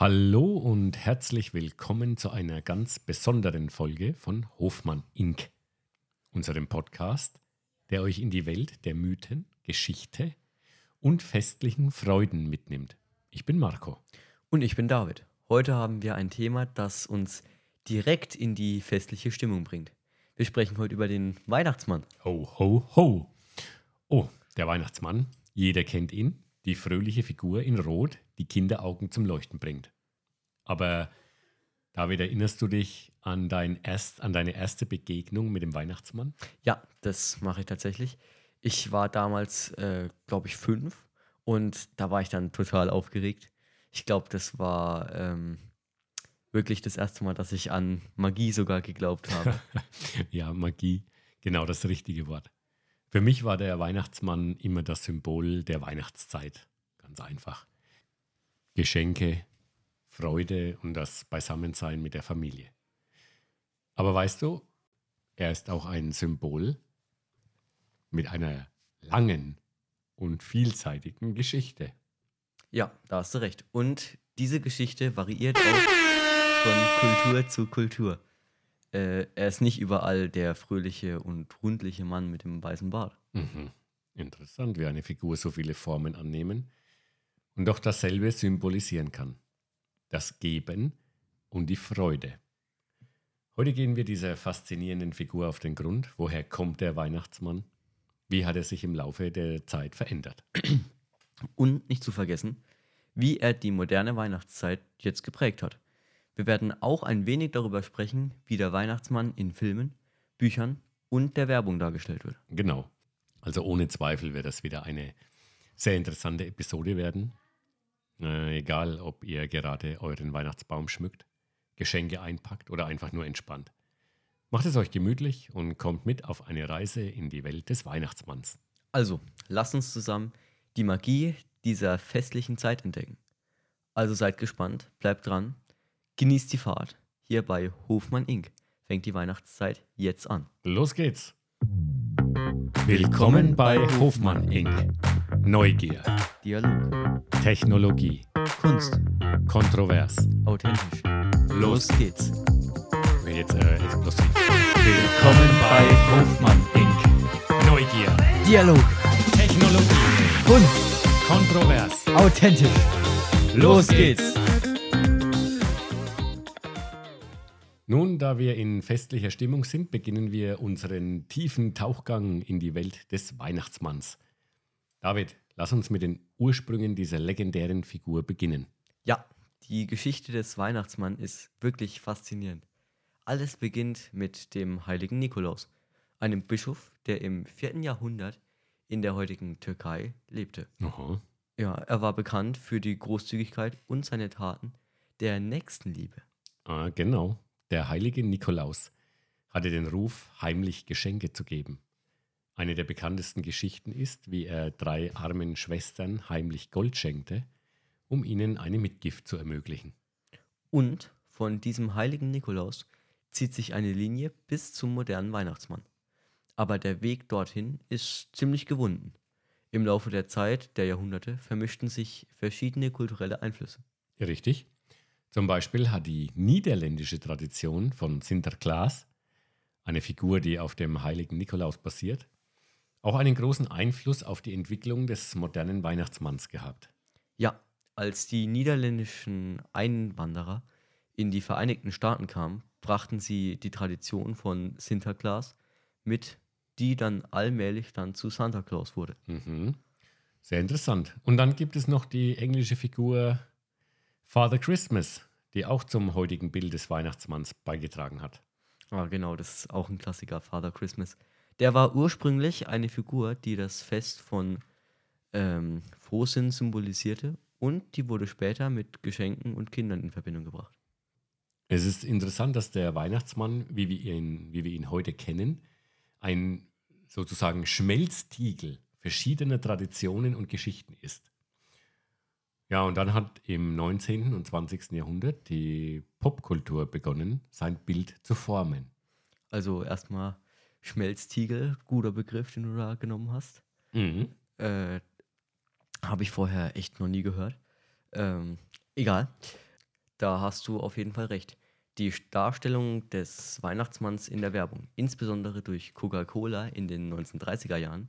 Hallo und herzlich willkommen zu einer ganz besonderen Folge von Hofmann Inc., unserem Podcast, der euch in die Welt der Mythen, Geschichte und festlichen Freuden mitnimmt. Ich bin Marco. Und ich bin David. Heute haben wir ein Thema, das uns direkt in die festliche Stimmung bringt. Wir sprechen heute über den Weihnachtsmann. Ho, ho, ho. Oh, der Weihnachtsmann. Jeder kennt ihn. Die fröhliche Figur in Rot, die Kinderaugen zum Leuchten bringt. Aber David, erinnerst du dich an, dein erst, an deine erste Begegnung mit dem Weihnachtsmann? Ja, das mache ich tatsächlich. Ich war damals, äh, glaube ich, fünf und da war ich dann total aufgeregt. Ich glaube, das war ähm, wirklich das erste Mal, dass ich an Magie sogar geglaubt habe. ja, Magie, genau das richtige Wort. Für mich war der Weihnachtsmann immer das Symbol der Weihnachtszeit. Ganz einfach. Geschenke, Freude und das Beisammensein mit der Familie. Aber weißt du, er ist auch ein Symbol mit einer langen und vielseitigen Geschichte. Ja, da hast du recht. Und diese Geschichte variiert auch von Kultur zu Kultur. Äh, er ist nicht überall der fröhliche und rundliche Mann mit dem weißen Bart. Mhm. Interessant, wie eine Figur so viele Formen annehmen und doch dasselbe symbolisieren kann das Geben und die Freude. Heute gehen wir dieser faszinierenden Figur auf den Grund. Woher kommt der Weihnachtsmann? Wie hat er sich im Laufe der Zeit verändert? Und nicht zu vergessen, wie er die moderne Weihnachtszeit jetzt geprägt hat. Wir werden auch ein wenig darüber sprechen, wie der Weihnachtsmann in Filmen, Büchern und der Werbung dargestellt wird. Genau. Also ohne Zweifel wird das wieder eine sehr interessante Episode werden. Äh, egal, ob ihr gerade euren Weihnachtsbaum schmückt, Geschenke einpackt oder einfach nur entspannt. Macht es euch gemütlich und kommt mit auf eine Reise in die Welt des Weihnachtsmanns. Also, lasst uns zusammen die Magie dieser festlichen Zeit entdecken. Also seid gespannt, bleibt dran, genießt die Fahrt. Hier bei Hofmann Inc. fängt die Weihnachtszeit jetzt an. Los geht's! Willkommen bei Hofmann Inc. Neugier. Dialog. Technologie. Kunst. Kontrovers. Authentisch. Los geht's. Jetzt äh, explosiv. Willkommen bei Hofmann Inc. Neugier. Dialog. Technologie. Kunst. Kontrovers. Authentisch. Los geht's. Nun, da wir in festlicher Stimmung sind, beginnen wir unseren tiefen Tauchgang in die Welt des Weihnachtsmanns. David, lass uns mit den Ursprüngen dieser legendären Figur beginnen. Ja, die Geschichte des Weihnachtsmanns ist wirklich faszinierend. Alles beginnt mit dem heiligen Nikolaus, einem Bischof, der im 4. Jahrhundert in der heutigen Türkei lebte. Aha. Ja, er war bekannt für die Großzügigkeit und seine Taten der Nächstenliebe. Ah, genau. Der heilige Nikolaus hatte den Ruf, heimlich Geschenke zu geben. Eine der bekanntesten Geschichten ist, wie er drei armen Schwestern heimlich Gold schenkte, um ihnen eine Mitgift zu ermöglichen. Und von diesem heiligen Nikolaus zieht sich eine Linie bis zum modernen Weihnachtsmann. Aber der Weg dorthin ist ziemlich gewunden. Im Laufe der Zeit, der Jahrhunderte, vermischten sich verschiedene kulturelle Einflüsse. Richtig. Zum Beispiel hat die niederländische Tradition von Sinterklaas, eine Figur, die auf dem heiligen Nikolaus basiert, auch einen großen Einfluss auf die Entwicklung des modernen Weihnachtsmanns gehabt. Ja, als die niederländischen Einwanderer in die Vereinigten Staaten kamen, brachten sie die Tradition von Sinterklaas mit, die dann allmählich dann zu Santa Claus wurde. Mhm. Sehr interessant. Und dann gibt es noch die englische Figur Father Christmas, die auch zum heutigen Bild des Weihnachtsmanns beigetragen hat. Ah, genau, das ist auch ein Klassiker, Father Christmas. Der war ursprünglich eine Figur, die das Fest von ähm, Frohsinn symbolisierte und die wurde später mit Geschenken und Kindern in Verbindung gebracht. Es ist interessant, dass der Weihnachtsmann, wie wir ihn, wie wir ihn heute kennen, ein sozusagen Schmelztiegel verschiedener Traditionen und Geschichten ist. Ja, und dann hat im 19. und 20. Jahrhundert die Popkultur begonnen, sein Bild zu formen. Also erstmal Schmelztiegel, guter Begriff, den du da genommen hast. Mhm. Äh, Habe ich vorher echt noch nie gehört. Ähm, egal. da hast du auf jeden Fall recht. Die Darstellung des Weihnachtsmanns in der Werbung, insbesondere durch Coca-Cola in den 1930er Jahren,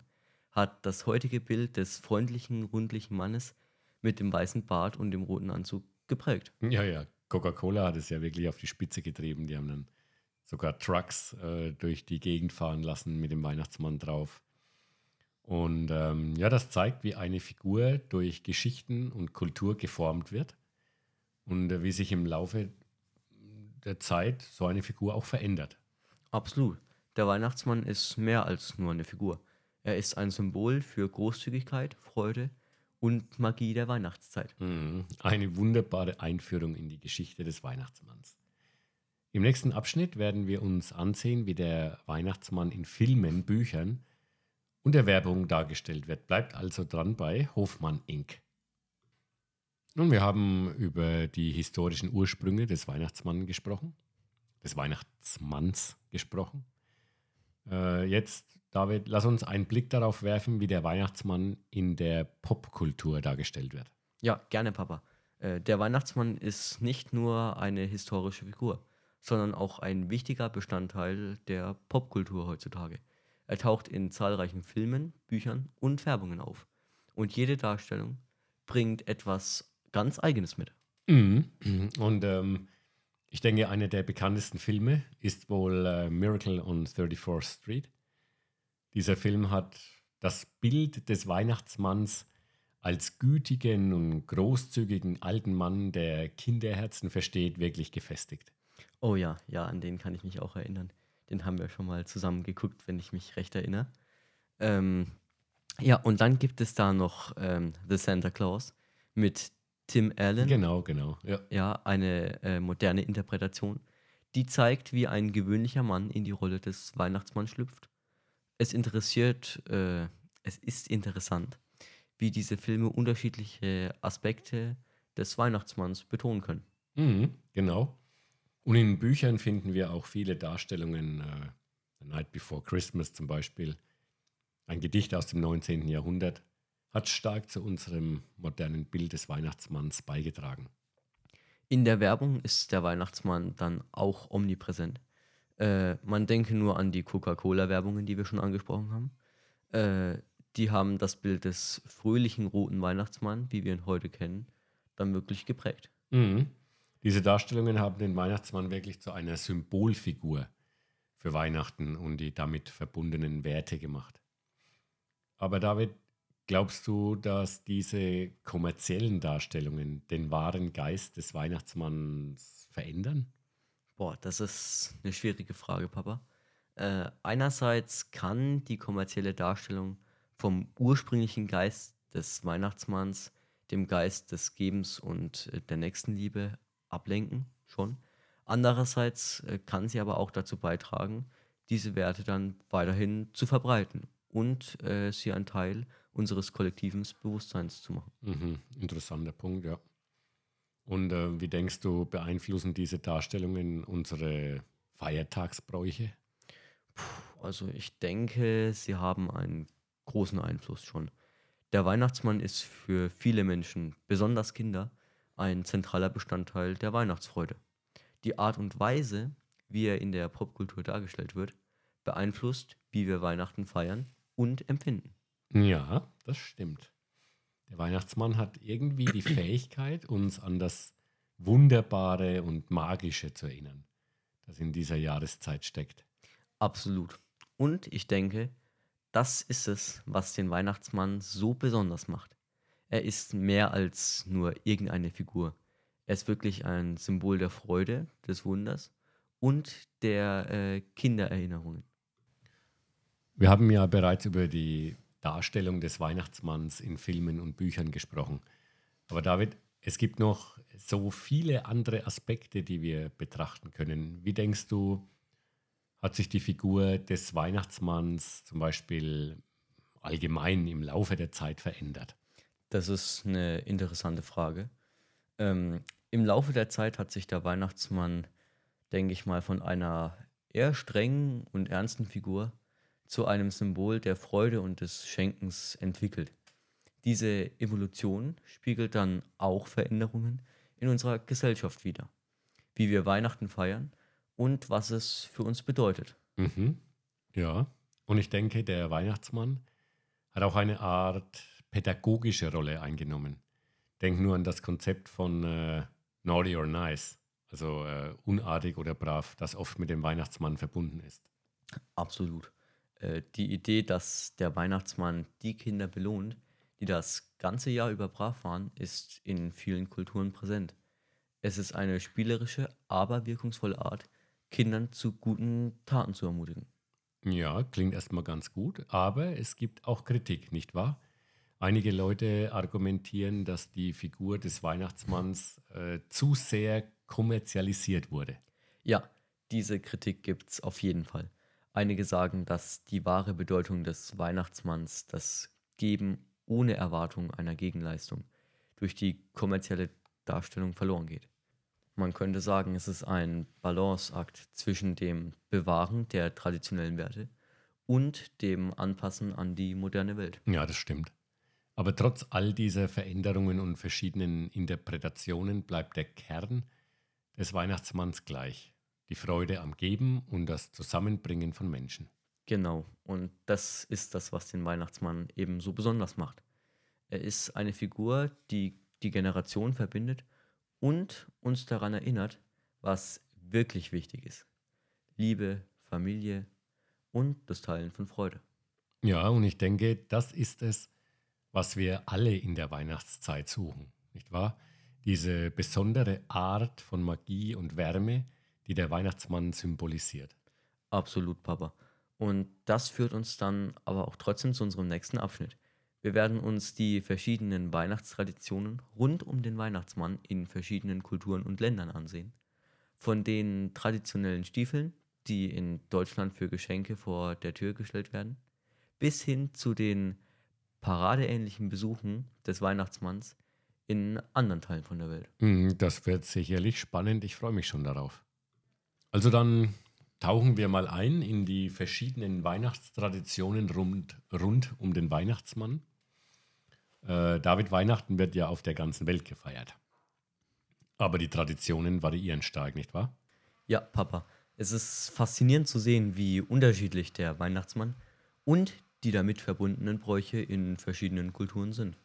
hat das heutige Bild des freundlichen, rundlichen Mannes mit dem weißen Bart und dem roten Anzug geprägt. Ja, ja. Coca-Cola hat es ja wirklich auf die Spitze getrieben. Die haben dann sogar Trucks äh, durch die Gegend fahren lassen mit dem Weihnachtsmann drauf. Und ähm, ja, das zeigt, wie eine Figur durch Geschichten und Kultur geformt wird und äh, wie sich im Laufe der Zeit so eine Figur auch verändert. Absolut. Der Weihnachtsmann ist mehr als nur eine Figur. Er ist ein Symbol für Großzügigkeit, Freude und Magie der Weihnachtszeit. Mhm. Eine wunderbare Einführung in die Geschichte des Weihnachtsmanns. Im nächsten Abschnitt werden wir uns ansehen, wie der Weihnachtsmann in Filmen, Büchern und der Werbung dargestellt wird. Bleibt also dran bei Hofmann Inc. Nun, wir haben über die historischen Ursprünge des Weihnachtsmanns gesprochen, des Weihnachtsmanns gesprochen. Äh, jetzt, David, lass uns einen Blick darauf werfen, wie der Weihnachtsmann in der Popkultur dargestellt wird. Ja, gerne, Papa. Äh, der Weihnachtsmann ist nicht nur eine historische Figur, sondern auch ein wichtiger Bestandteil der Popkultur heutzutage. Er taucht in zahlreichen Filmen, Büchern und Werbungen auf. Und jede Darstellung bringt etwas ganz Eigenes mit. Mhm. Und ähm, ich denke, einer der bekanntesten Filme ist wohl äh, Miracle on 34th Street. Dieser Film hat das Bild des Weihnachtsmanns als gütigen und großzügigen alten Mann, der Kinderherzen versteht, wirklich gefestigt. Oh ja, ja, an den kann ich mich auch erinnern. Den haben wir schon mal zusammen geguckt, wenn ich mich recht erinnere. Ähm, ja, und dann gibt es da noch ähm, The Santa Claus mit Tim Allen. Genau, genau. Ja, ja eine äh, moderne Interpretation, die zeigt, wie ein gewöhnlicher Mann in die Rolle des Weihnachtsmanns schlüpft. Es interessiert, äh, es ist interessant, wie diese Filme unterschiedliche Aspekte des Weihnachtsmanns betonen können. Mhm, genau. Und in Büchern finden wir auch viele Darstellungen, äh, The Night Before Christmas zum Beispiel, ein Gedicht aus dem 19. Jahrhundert, hat stark zu unserem modernen Bild des Weihnachtsmanns beigetragen. In der Werbung ist der Weihnachtsmann dann auch omnipräsent. Äh, man denke nur an die Coca-Cola-Werbungen, die wir schon angesprochen haben. Äh, die haben das Bild des fröhlichen roten Weihnachtsmanns, wie wir ihn heute kennen, dann wirklich geprägt. Mhm. Diese Darstellungen haben den Weihnachtsmann wirklich zu einer Symbolfigur für Weihnachten und die damit verbundenen Werte gemacht. Aber David, glaubst du, dass diese kommerziellen Darstellungen den wahren Geist des Weihnachtsmanns verändern? Boah, das ist eine schwierige Frage, Papa. Äh, einerseits kann die kommerzielle Darstellung vom ursprünglichen Geist des Weihnachtsmanns, dem Geist des Gebens und äh, der Nächstenliebe ablenken, schon. Andererseits äh, kann sie aber auch dazu beitragen, diese Werte dann weiterhin zu verbreiten und äh, sie ein Teil unseres kollektiven Bewusstseins zu machen. Mhm, interessanter Punkt, ja. Und äh, wie denkst du, beeinflussen diese Darstellungen unsere Feiertagsbräuche? Puh, also ich denke, sie haben einen großen Einfluss schon. Der Weihnachtsmann ist für viele Menschen, besonders Kinder, ein zentraler Bestandteil der Weihnachtsfreude. Die Art und Weise, wie er in der Popkultur dargestellt wird, beeinflusst, wie wir Weihnachten feiern und empfinden. Ja, das stimmt. Der Weihnachtsmann hat irgendwie die Fähigkeit, uns an das Wunderbare und Magische zu erinnern, das in dieser Jahreszeit steckt. Absolut. Und ich denke, das ist es, was den Weihnachtsmann so besonders macht. Er ist mehr als nur irgendeine Figur. Er ist wirklich ein Symbol der Freude, des Wunders und der äh, Kindererinnerungen. Wir haben ja bereits über die Darstellung des Weihnachtsmanns in Filmen und Büchern gesprochen. Aber David, es gibt noch so viele andere Aspekte, die wir betrachten können. Wie denkst du, hat sich die Figur des Weihnachtsmanns zum Beispiel allgemein im Laufe der Zeit verändert? Das ist eine interessante Frage. Ähm, Im Laufe der Zeit hat sich der Weihnachtsmann, denke ich mal, von einer eher strengen und ernsten Figur zu einem Symbol der Freude und des Schenkens entwickelt. Diese Evolution spiegelt dann auch Veränderungen in unserer Gesellschaft wider. Wie wir Weihnachten feiern und was es für uns bedeutet. Mhm. Ja, und ich denke, der Weihnachtsmann hat auch eine Art pädagogische Rolle eingenommen. Denk nur an das Konzept von äh, Naughty or Nice, also äh, unartig oder brav, das oft mit dem Weihnachtsmann verbunden ist. Absolut. Äh, die Idee, dass der Weihnachtsmann die Kinder belohnt, die das ganze Jahr über brav waren, ist in vielen Kulturen präsent. Es ist eine spielerische, aber wirkungsvolle Art, Kindern zu guten Taten zu ermutigen. Ja, klingt erstmal ganz gut, aber es gibt auch Kritik, nicht wahr? Einige Leute argumentieren, dass die Figur des Weihnachtsmanns äh, zu sehr kommerzialisiert wurde. Ja, diese Kritik gibt es auf jeden Fall. Einige sagen, dass die wahre Bedeutung des Weihnachtsmanns das Geben ohne Erwartung einer Gegenleistung durch die kommerzielle Darstellung verloren geht. Man könnte sagen, es ist ein Balanceakt zwischen dem Bewahren der traditionellen Werte und dem Anpassen an die moderne Welt. Ja, das stimmt. Aber trotz all dieser Veränderungen und verschiedenen Interpretationen bleibt der Kern des Weihnachtsmanns gleich. Die Freude am Geben und das Zusammenbringen von Menschen. Genau, und das ist das, was den Weihnachtsmann eben so besonders macht. Er ist eine Figur, die die Generation verbindet und uns daran erinnert, was wirklich wichtig ist. Liebe, Familie und das Teilen von Freude. Ja, und ich denke, das ist es, was wir alle in der Weihnachtszeit suchen, nicht wahr? Diese besondere Art von Magie und Wärme, die der Weihnachtsmann symbolisiert. Absolut, Papa. Und das führt uns dann aber auch trotzdem zu unserem nächsten Abschnitt. Wir werden uns die verschiedenen Weihnachtstraditionen rund um den Weihnachtsmann in verschiedenen Kulturen und Ländern ansehen. Von den traditionellen Stiefeln, die in Deutschland für Geschenke vor der Tür gestellt werden, bis hin zu den paradeähnlichen Besuchen des Weihnachtsmanns in anderen Teilen von der Welt. Mm, das wird sicherlich spannend. Ich freue mich schon darauf. Also dann tauchen wir mal ein in die verschiedenen Weihnachtstraditionen rund, rund um den Weihnachtsmann. Äh, David Weihnachten wird ja auf der ganzen Welt gefeiert. Aber die Traditionen variieren stark, nicht wahr? Ja, Papa. Es ist faszinierend zu sehen, wie unterschiedlich der Weihnachtsmann und die damit verbundenen Bräuche in verschiedenen Kulturen sind.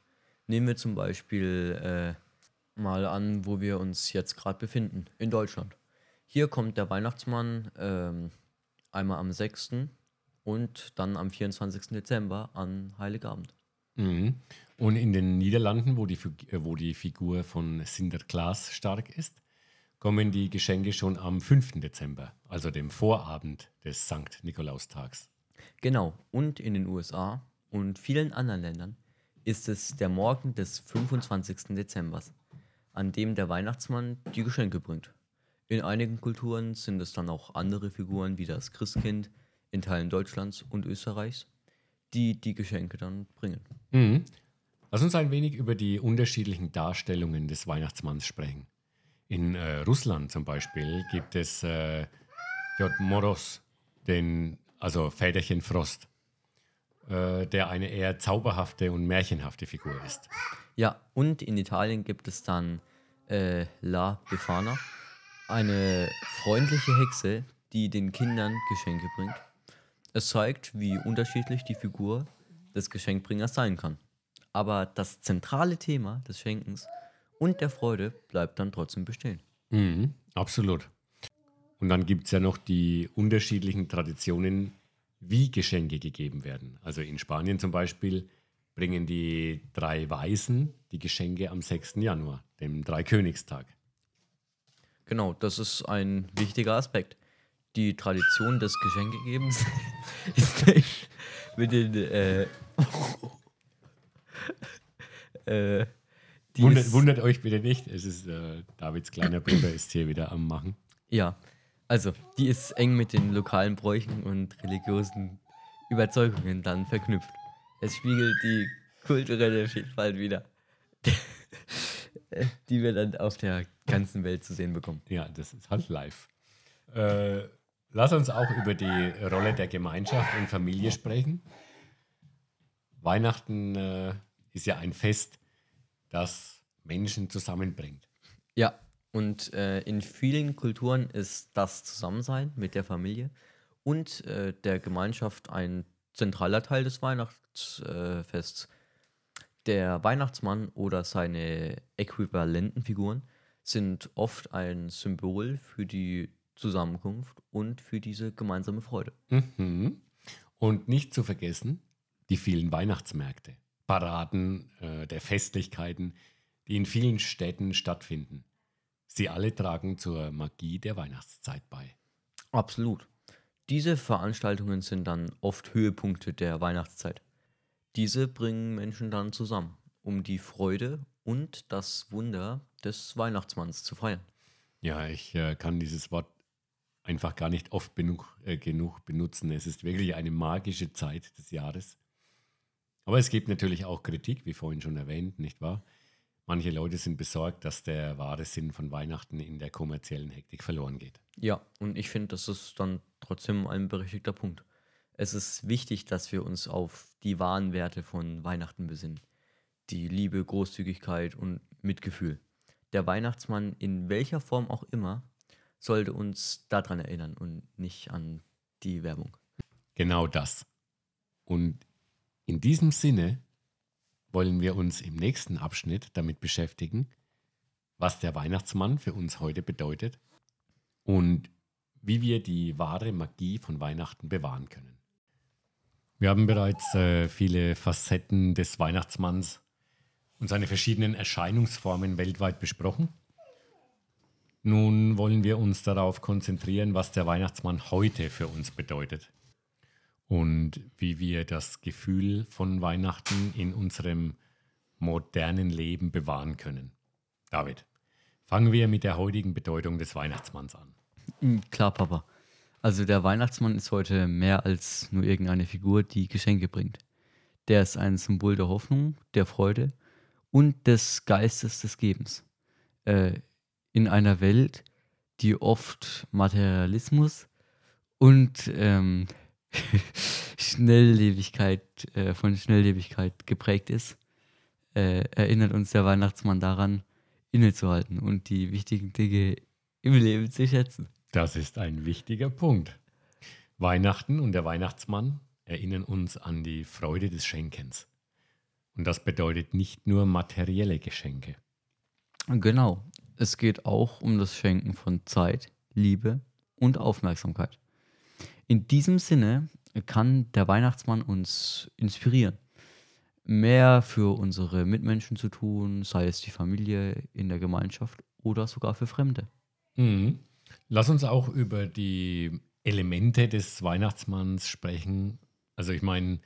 Nehmen wir zum Beispiel äh, mal an, wo wir uns jetzt gerade befinden, in Deutschland. Hier kommt der Weihnachtsmann ähm, einmal am 6. und dann am 24. Dezember an Heiligabend. Mhm. Und in den Niederlanden, wo die, äh, wo die Figur von Sinterklaas stark ist, kommen die Geschenke schon am 5. Dezember, also dem Vorabend des Sankt Nikolaustags. Genau, und in den USA und vielen anderen Ländern ist es der Morgen des 25. Dezember, an dem der Weihnachtsmann die Geschenke bringt. In einigen Kulturen sind es dann auch andere Figuren wie das Christkind in Teilen Deutschlands und Österreichs, die die Geschenke dann bringen. Mhm. Lass uns ein wenig über die unterschiedlichen Darstellungen des Weihnachtsmanns sprechen. In äh, Russland zum Beispiel gibt es äh, J. Moros, den, also Väterchen Frost, äh, der eine eher zauberhafte und märchenhafte Figur ist. Ja, und in Italien gibt es dann äh, La Befana, eine freundliche Hexe, die den Kindern Geschenke bringt. Es zeigt, wie unterschiedlich die Figur des Geschenkbringers sein kann. Aber das zentrale Thema des Schenkens und der Freude bleibt dann trotzdem bestehen. Mhm, absolut. Und dann gibt es ja noch die unterschiedlichen Traditionen, wie Geschenke gegeben werden. Also in Spanien zum Beispiel bringen die drei Weisen die Geschenke am 6. Januar, dem Dreikönigstag. Genau, das ist ein wichtiger Aspekt. Die Tradition des Geschenkegebens ist mit den äh, äh, wundert, wundert, euch bitte nicht, es ist äh, Davids kleiner Bruder ist hier wieder am Machen. Ja, also die ist eng mit den lokalen Bräuchen und religiösen Überzeugungen dann verknüpft. Es spiegelt die kulturelle Vielfalt wieder, die wir dann auf der ganzen Welt zu sehen bekommen. Ja, das ist halt live. Äh, lass uns auch über die Rolle der Gemeinschaft und Familie sprechen. Weihnachten äh, ist ja ein Fest, das Menschen zusammenbringt. Ja, und äh, in vielen Kulturen ist das Zusammensein mit der Familie und äh, der Gemeinschaft ein zentraler Teil des Weihnachtsfests. Der Weihnachtsmann oder seine äquivalenten Figuren sind oft ein Symbol für die Zusammenkunft und für diese gemeinsame Freude. Mhm. Und nicht zu vergessen, die vielen Weihnachtsmärkte, Paraden äh, der Festlichkeiten, die in vielen Städten stattfinden. Sie alle tragen zur Magie der Weihnachtszeit bei. Absolut. Diese Veranstaltungen sind dann oft Höhepunkte der Weihnachtszeit. Diese bringen Menschen dann zusammen, um die Freude und das Wunder des Weihnachtsmanns zu feiern. Ja, ich äh, kann dieses Wort einfach gar nicht oft genug, äh, genug benutzen. Es ist wirklich eine magische Zeit des Jahres. Aber es gibt natürlich auch Kritik, wie vorhin schon erwähnt, nicht wahr? Manche Leute sind besorgt, dass der wahre Sinn von Weihnachten in der kommerziellen Hektik verloren geht. Ja, und ich finde, das ist dann trotzdem ein berechtigter Punkt. Es ist wichtig, dass wir uns auf die wahren Werte von Weihnachten besinnen. Die Liebe, Großzügigkeit und Mitgefühl. Der Weihnachtsmann, in welcher Form auch immer, sollte uns daran erinnern und nicht an die Werbung. Genau das. Und in diesem Sinne wollen wir uns im nächsten Abschnitt damit beschäftigen, was der Weihnachtsmann für uns heute bedeutet und wie wir die wahre Magie von Weihnachten bewahren können. Wir haben bereits äh, viele Facetten des Weihnachtsmanns und seine verschiedenen Erscheinungsformen weltweit besprochen. Nun wollen wir uns darauf konzentrieren, was der Weihnachtsmann heute für uns bedeutet und wie wir das Gefühl von Weihnachten in unserem modernen Leben bewahren können. David, fangen wir mit der heutigen Bedeutung des Weihnachtsmanns an. Mm, Klar, Papa. Also der Weihnachtsmann ist heute mehr als nur irgendeine Figur, die Geschenke bringt. Der ist ein Symbol der Hoffnung, der Freude und des Geistes des Gebens. Äh, in einer Welt, die oft Materialismus und ähm, Schnelllebigkeit, äh, von Schnelllebigkeit geprägt ist, äh, erinnert uns der Weihnachtsmann daran, innezuhalten und die wichtigen Dinge im Leben zu schätzen. Das ist ein wichtiger Punkt. Weihnachten und der Weihnachtsmann erinnern uns an die Freude des Schenkens. Und das bedeutet nicht nur materielle Geschenke. Genau, es geht auch um das Schenken von Zeit, Liebe und Aufmerksamkeit. In diesem Sinne kann der Weihnachtsmann uns inspirieren, mehr für unsere Mitmenschen zu tun, sei es die Familie in der Gemeinschaft oder sogar für Fremde. Mhm. Lass uns auch über die Elemente des Weihnachtsmanns sprechen. Also ich meine,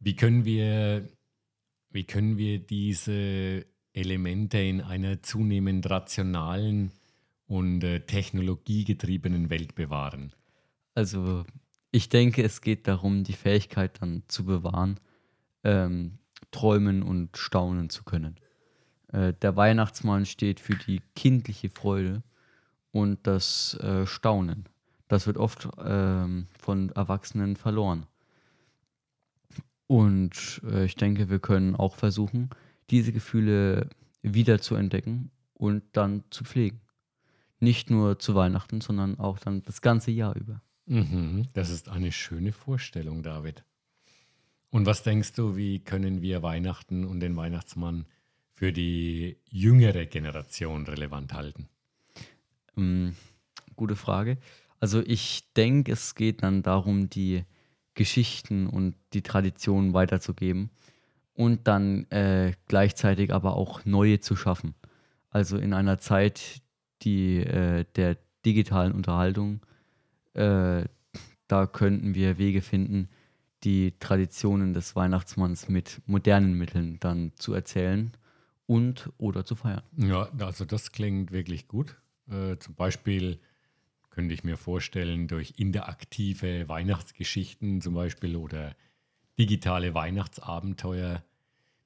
wie können wir, wie können wir diese Elemente in einer zunehmend rationalen und äh, technologiegetriebenen Welt bewahren? Also ich denke, es geht darum, die Fähigkeit dann zu bewahren, ähm, träumen und staunen zu können. Äh, der Weihnachtsmann steht für die kindliche Freude und das äh, Staunen. Das wird oft ähm, von Erwachsenen verloren. Und äh, ich denke, wir können auch versuchen, diese Gefühle wieder zu entdecken und dann zu pflegen. Nicht nur zu Weihnachten, sondern auch dann das ganze Jahr über. Mhm, das ist eine schöne Vorstellung, David. Und was denkst du, wie können wir Weihnachten und den Weihnachtsmann für die jüngere Generation relevant halten? Ähm, gute Frage. Also ich denke, es geht dann darum, die Geschichten und die Traditionen weiterzugeben und dann äh, gleichzeitig aber auch neue zu schaffen. Also in einer Zeit, die äh, der digitalen Unterhaltung, äh, da könnten wir Wege finden, die Traditionen des Weihnachtsmanns mit modernen Mitteln dann zu erzählen und oder zu feiern. Ja, also das klingt wirklich gut. Äh, zum Beispiel könnte ich mir vorstellen, durch interaktive Weihnachtsgeschichten zum Beispiel oder digitale Weihnachtsabenteuer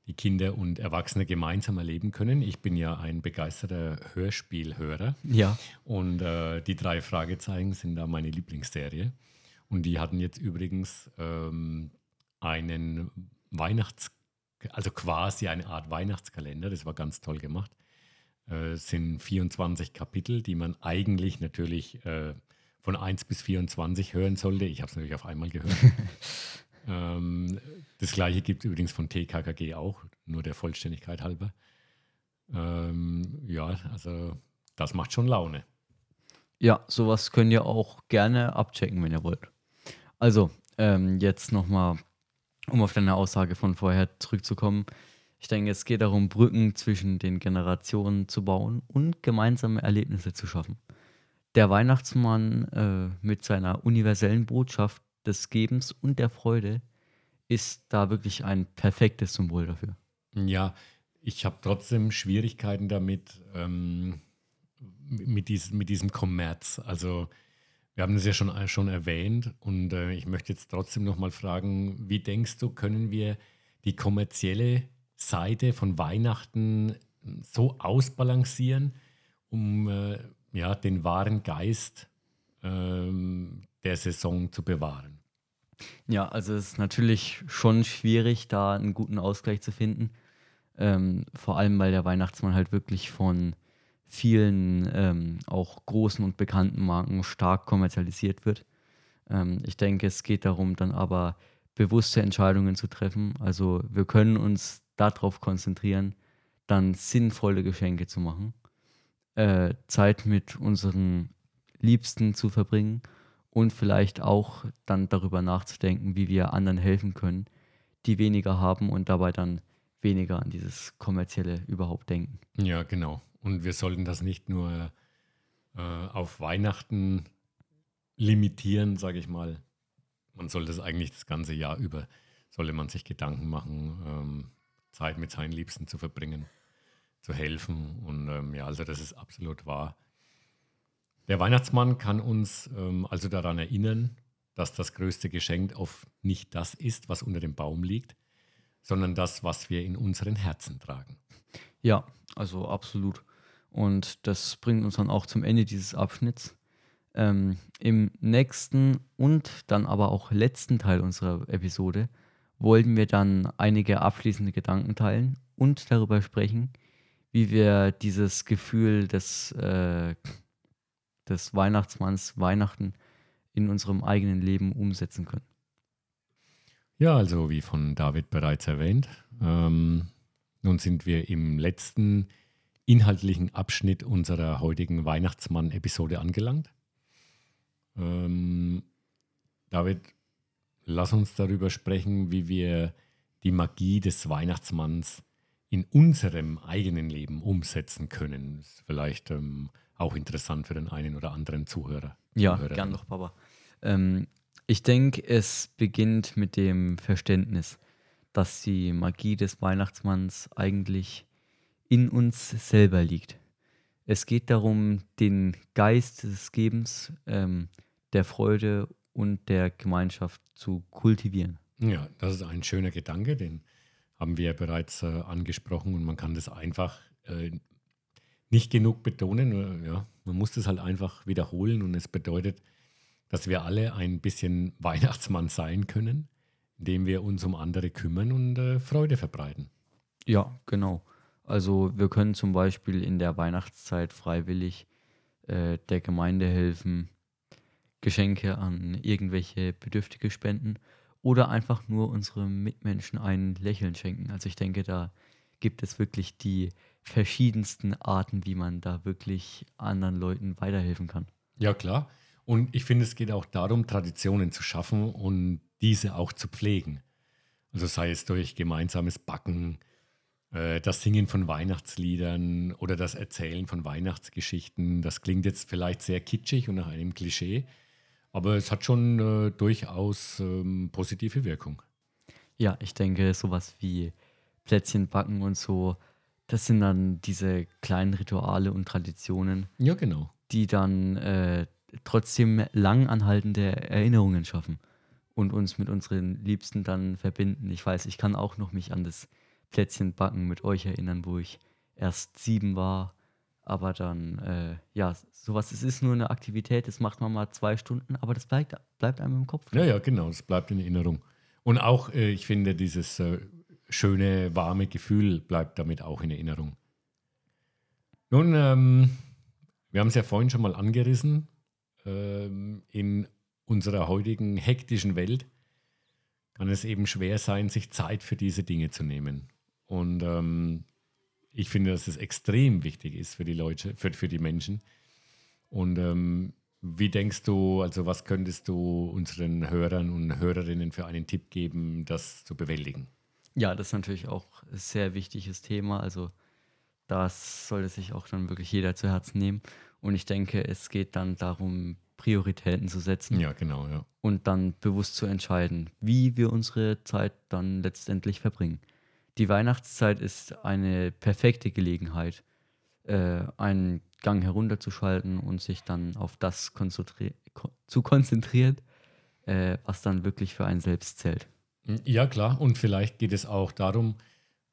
die Kinder und Erwachsene gemeinsam erleben können. Ich bin ja ein begeisterter Hörspielhörer. Ja. Und äh, die drei Fragezeichen sind da meine Lieblingsserie. Und die hatten jetzt übrigens ähm, einen Weihnachts-, also quasi eine Art Weihnachtskalender. Das war ganz toll gemacht. Äh, sind 24 Kapitel, die man eigentlich natürlich äh, von 1 bis 24 hören sollte. Ich habe es natürlich auf einmal gehört. ähm, das gleiche gibt es übrigens von TKKG auch, nur der Vollständigkeit halber. Ähm, ja, also das macht schon Laune. Ja, sowas könnt ihr auch gerne abchecken, wenn ihr wollt. Also, ähm, jetzt nochmal, um auf deine Aussage von vorher zurückzukommen. Ich denke, es geht darum, Brücken zwischen den Generationen zu bauen und gemeinsame Erlebnisse zu schaffen. Der Weihnachtsmann äh, mit seiner universellen Botschaft des Gebens und der Freude ist da wirklich ein perfektes Symbol dafür. Ja, ich habe trotzdem Schwierigkeiten damit, ähm, mit, dies, mit diesem Kommerz. Also wir haben es ja schon, schon erwähnt und äh, ich möchte jetzt trotzdem nochmal fragen, wie denkst du, können wir die kommerzielle Seite von Weihnachten so ausbalancieren, um äh, ja, den wahren Geist ähm, der Saison zu bewahren? Ja, also es ist natürlich schon schwierig, da einen guten Ausgleich zu finden. Ähm, vor allem, weil der Weihnachtsmann halt wirklich von vielen ähm, auch großen und bekannten Marken stark kommerzialisiert wird. Ähm, ich denke, es geht darum, dann aber bewusste Entscheidungen zu treffen. Also wir können uns darauf konzentrieren, dann sinnvolle Geschenke zu machen, äh, Zeit mit unseren Liebsten zu verbringen und vielleicht auch dann darüber nachzudenken, wie wir anderen helfen können, die weniger haben und dabei dann weniger an dieses kommerzielle überhaupt denken. Ja, genau. Und wir sollten das nicht nur äh, auf Weihnachten limitieren, sage ich mal. Man sollte es eigentlich das ganze Jahr über, sollte man sich Gedanken machen, ähm, Zeit mit seinen Liebsten zu verbringen, zu helfen. Und ähm, ja, also das ist absolut wahr. Der Weihnachtsmann kann uns ähm, also daran erinnern, dass das größte Geschenk oft nicht das ist, was unter dem Baum liegt, sondern das, was wir in unseren Herzen tragen. Ja, also absolut. Und das bringt uns dann auch zum Ende dieses Abschnitts. Ähm, Im nächsten und dann aber auch letzten Teil unserer Episode wollten wir dann einige abschließende Gedanken teilen und darüber sprechen, wie wir dieses Gefühl des, äh, des Weihnachtsmanns, Weihnachten in unserem eigenen Leben umsetzen können. Ja, also wie von David bereits erwähnt, ähm, nun sind wir im letzten inhaltlichen Abschnitt unserer heutigen Weihnachtsmann-Episode angelangt. Ähm, David, lass uns darüber sprechen, wie wir die Magie des Weihnachtsmanns in unserem eigenen Leben umsetzen können. Das ist vielleicht ähm, auch interessant für den einen oder anderen Zuhörer. Ja, gern doch, Papa. Ähm, ich denke, es beginnt mit dem Verständnis, dass die Magie des Weihnachtsmanns eigentlich in uns selber liegt. Es geht darum, den Geist des Gebens, ähm, der Freude und der Gemeinschaft zu kultivieren. Ja, das ist ein schöner Gedanke, den haben wir ja bereits äh, angesprochen und man kann das einfach äh, nicht genug betonen. Ja, man muss das halt einfach wiederholen und es bedeutet, dass wir alle ein bisschen Weihnachtsmann sein können, indem wir uns um andere kümmern und äh, Freude verbreiten. Ja, genau. Also wir können zum Beispiel in der Weihnachtszeit freiwillig äh, der Gemeinde helfen, Geschenke an irgendwelche Bedürftige spenden oder einfach nur unseren Mitmenschen ein Lächeln schenken. Also ich denke, da gibt es wirklich die verschiedensten Arten, wie man da wirklich anderen Leuten weiterhelfen kann. Ja, klar. Und ich finde, es geht auch darum, Traditionen zu schaffen und diese auch zu pflegen. Also sei es durch gemeinsames Backen, äh, das Singen von Weihnachtsliedern oder das Erzählen von Weihnachtsgeschichten, das klingt jetzt vielleicht sehr kitschig und nach einem Klischee, aber es hat schon äh, durchaus ähm, positive Wirkung. Ja, ich denke, sowas wie Plätzchen backen und so, das sind dann diese kleinen Rituale und Traditionen. Ja, genau. Die dann äh, trotzdem langanhaltende Erinnerungen schaffen und uns mit unseren Liebsten dann verbinden. Ich weiß, ich kann auch noch mich an das Plätzchen backen mit euch erinnern, wo ich erst sieben war. Aber dann, äh, ja, sowas, es ist nur eine Aktivität, das macht man mal zwei Stunden, aber das bleibt, bleibt einem im Kopf. Ja, ja, genau, das bleibt in Erinnerung. Und auch, äh, ich finde, dieses äh, schöne, warme Gefühl bleibt damit auch in Erinnerung. Nun, ähm, wir haben es ja vorhin schon mal angerissen. Ähm, in unserer heutigen hektischen Welt kann es eben schwer sein, sich Zeit für diese Dinge zu nehmen. Und ähm, ich finde, dass es extrem wichtig ist für die Leute, für, für die Menschen. Und ähm, wie denkst du, also was könntest du unseren Hörern und Hörerinnen für einen Tipp geben, das zu bewältigen? Ja, das ist natürlich auch ein sehr wichtiges Thema. Also das sollte sich auch dann wirklich jeder zu Herzen nehmen. Und ich denke, es geht dann darum, Prioritäten zu setzen. Ja, genau, ja. Und dann bewusst zu entscheiden, wie wir unsere Zeit dann letztendlich verbringen. Die Weihnachtszeit ist eine perfekte Gelegenheit, äh, einen Gang herunterzuschalten und sich dann auf das konzentri zu konzentrieren, äh, was dann wirklich für einen selbst zählt. Ja, klar. Und vielleicht geht es auch darum,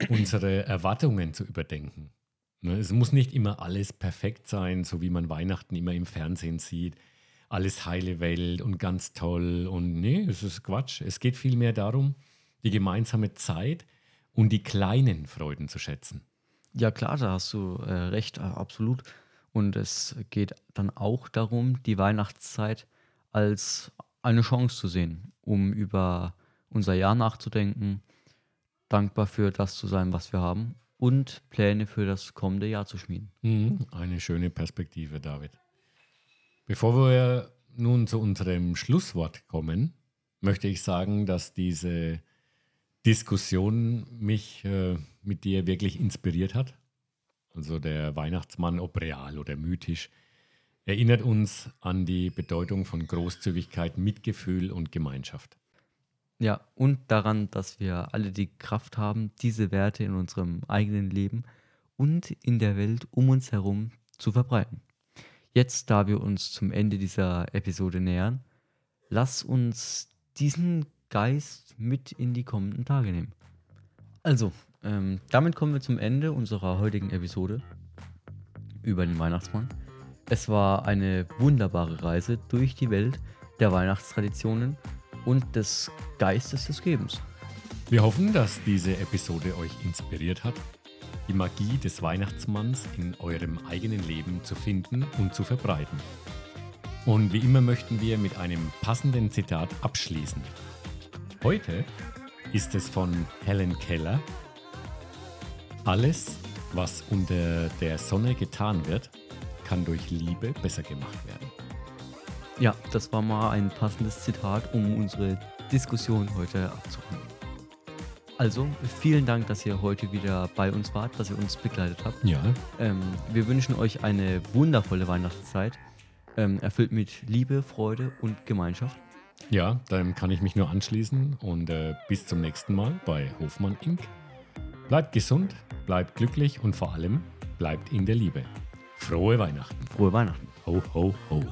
unsere Erwartungen zu überdenken. Ne, es muss nicht immer alles perfekt sein, so wie man Weihnachten immer im Fernsehen sieht. Alles heile Welt und ganz toll. Und nee, es ist Quatsch. Es geht vielmehr darum, die gemeinsame Zeit und die kleinen Freuden zu schätzen. Ja, klar, da hast du äh, recht, absolut. Und es geht dann auch darum, die Weihnachtszeit als eine Chance zu sehen, um über unser Jahr nachzudenken, dankbar für das zu sein, was wir haben und Pläne für das kommende Jahr zu schmieden. Mhm, eine schöne Perspektive, David. Bevor wir nun zu unserem Schlusswort kommen, möchte ich sagen, dass diese Diskussion mich äh, mit dir wirklich inspiriert hat. Also der Weihnachtsmann, ob real oder mythisch, erinnert uns an die Bedeutung von Großzügigkeit, Mitgefühl und Gemeinschaft. Ja, und daran, dass wir alle die Kraft haben, diese Werte in unserem eigenen Leben und in der Welt um uns herum zu verbreiten. Jetzt, da wir uns zum Ende dieser Episode nähern, lass uns diesen Geist mit in die kommenden Tage nehmen. Also, ähm, damit kommen wir zum Ende unserer heutigen Episode über den Weihnachtsmann. Es war eine wunderbare Reise durch die Welt der Weihnachtstraditionen und des Geistes des Gebens. Wir hoffen, dass diese Episode euch inspiriert hat, die Magie des Weihnachtsmanns in eurem eigenen Leben zu finden und zu verbreiten. Und wie immer möchten wir mit einem passenden Zitat abschließen. Heute ist es von Helen Keller. Alles, was unter der Sonne getan wird, kann durch Liebe besser gemacht werden. Ja, das war mal ein passendes Zitat, um unsere Diskussion heute abzurunden. Also, vielen Dank, dass ihr heute wieder bei uns wart, dass ihr uns begleitet habt. Ja. Ähm, wir wünschen euch eine wundervolle Weihnachtszeit, ähm, erfüllt mit Liebe, Freude und Gemeinschaft. Ja, dann kann ich mich nur anschließen und äh, bis zum nächsten Mal bei Hofmann Inc. Bleibt gesund, bleibt glücklich und vor allem bleibt in der Liebe. Frohe Weihnachten. Frohe Weihnachten. Ho, ho, ho.